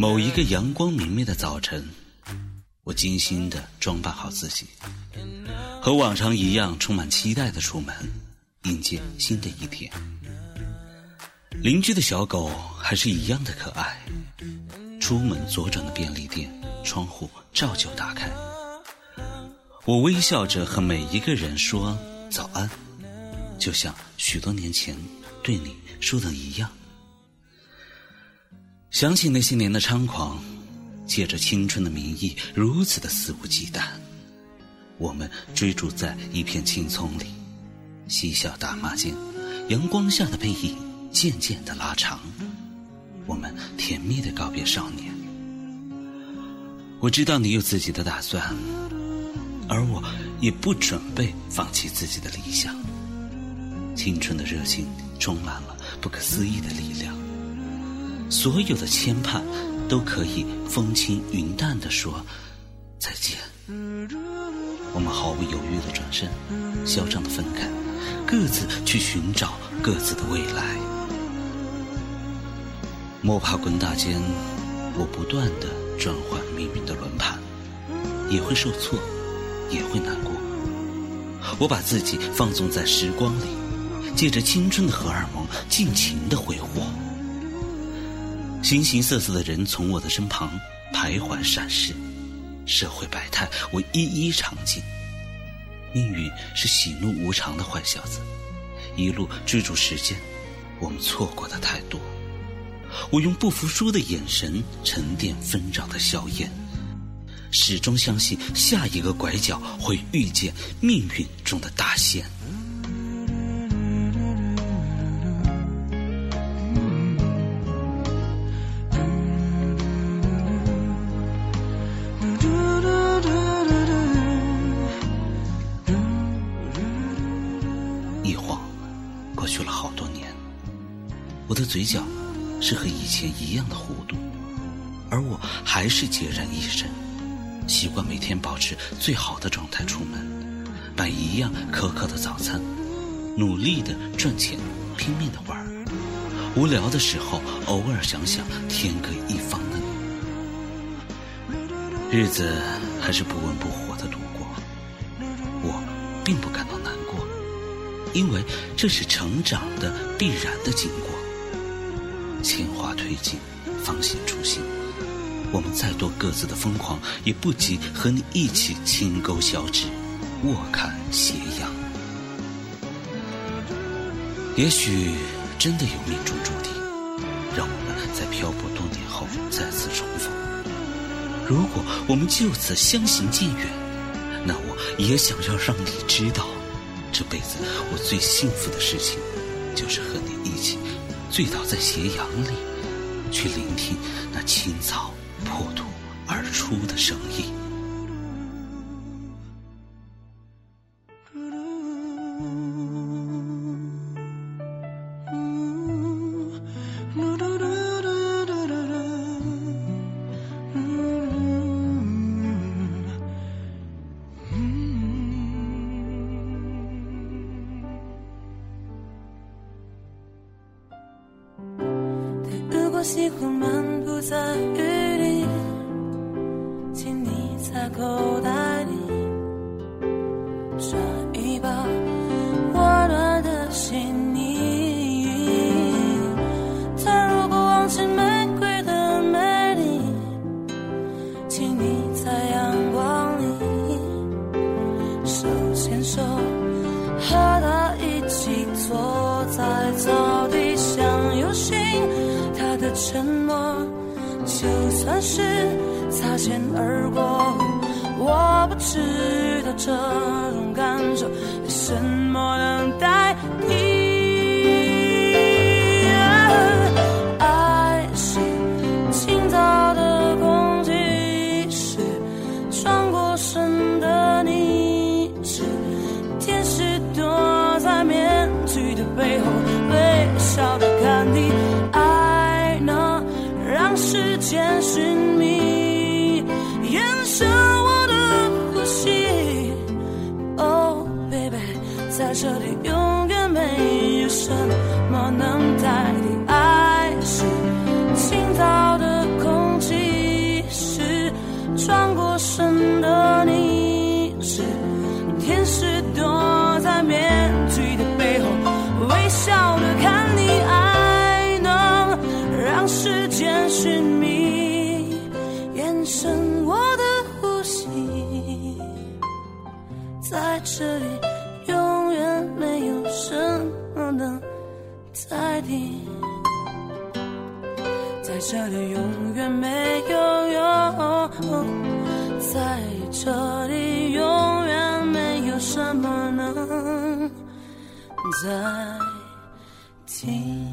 某一个阳光明媚的早晨，我精心的装扮好自己，和往常一样充满期待的出门，迎接新的一天。邻居的小狗还是一样的可爱。出门左转的便利店，窗户照旧打开。我微笑着和每一个人说早安，就像许多年前对你说的一样。想起那些年的猖狂，借着青春的名义如此的肆无忌惮。我们追逐在一片青葱里，嬉笑打骂间，阳光下的背影渐渐的拉长。我们甜蜜的告别少年。我知道你有自己的打算，而我也不准备放弃自己的理想。青春的热情充满了不可思议的力量。所有的牵绊，都可以风轻云淡地说再见。我们毫不犹豫地转身，嚣张地分开，各自去寻找各自的未来。摸爬滚打间，我不断地转换命运的轮盘，也会受挫，也会难过。我把自己放纵在时光里，借着青春的荷尔蒙，尽情地挥霍。形形色色的人从我的身旁徘徊闪逝，社会百态我一一尝尽。命运是喜怒无常的坏小子，一路追逐时间，我们错过的太多。我用不服输的眼神沉淀纷扰的硝烟，始终相信下一个拐角会遇见命运中的大仙。多年。我的嘴角是和以前一样的弧度，而我还是孑然一身，习惯每天保持最好的状态出门，买一样可口的早餐，努力的赚钱，拼命的玩无聊的时候偶尔想想天各一方的你，日子还是不温不火的度过，我并不感到，因为这是成长的必然的经过。千华推进，方显初心。我们再多各自的疯狂，也不及和你一起轻钩小指，卧看斜阳。也许真的有命中注定，让我们在漂泊多年后再次重逢。如果我们就此相行渐远，那我也想要让你知道，这辈子我最幸福的事情，就是和你一起。醉倒在斜阳里，去聆听那青草破土而出的声音。我喜欢漫步在雨里，请你在口袋里抓一把温暖的心。他如果忘记玫瑰的美丽，请你在阳光里手牵手，和他一起坐在就算是擦肩而过，我不知道这种感受有什么能代替。爱是清早的空气，是转过身的你。是天使躲在面具的背后，微笑的看你。间寻觅，延伸我的呼吸。Oh baby，在这里永远没有什么能代替你。在这里，永远没有用，在这里，永远没有什么能再听。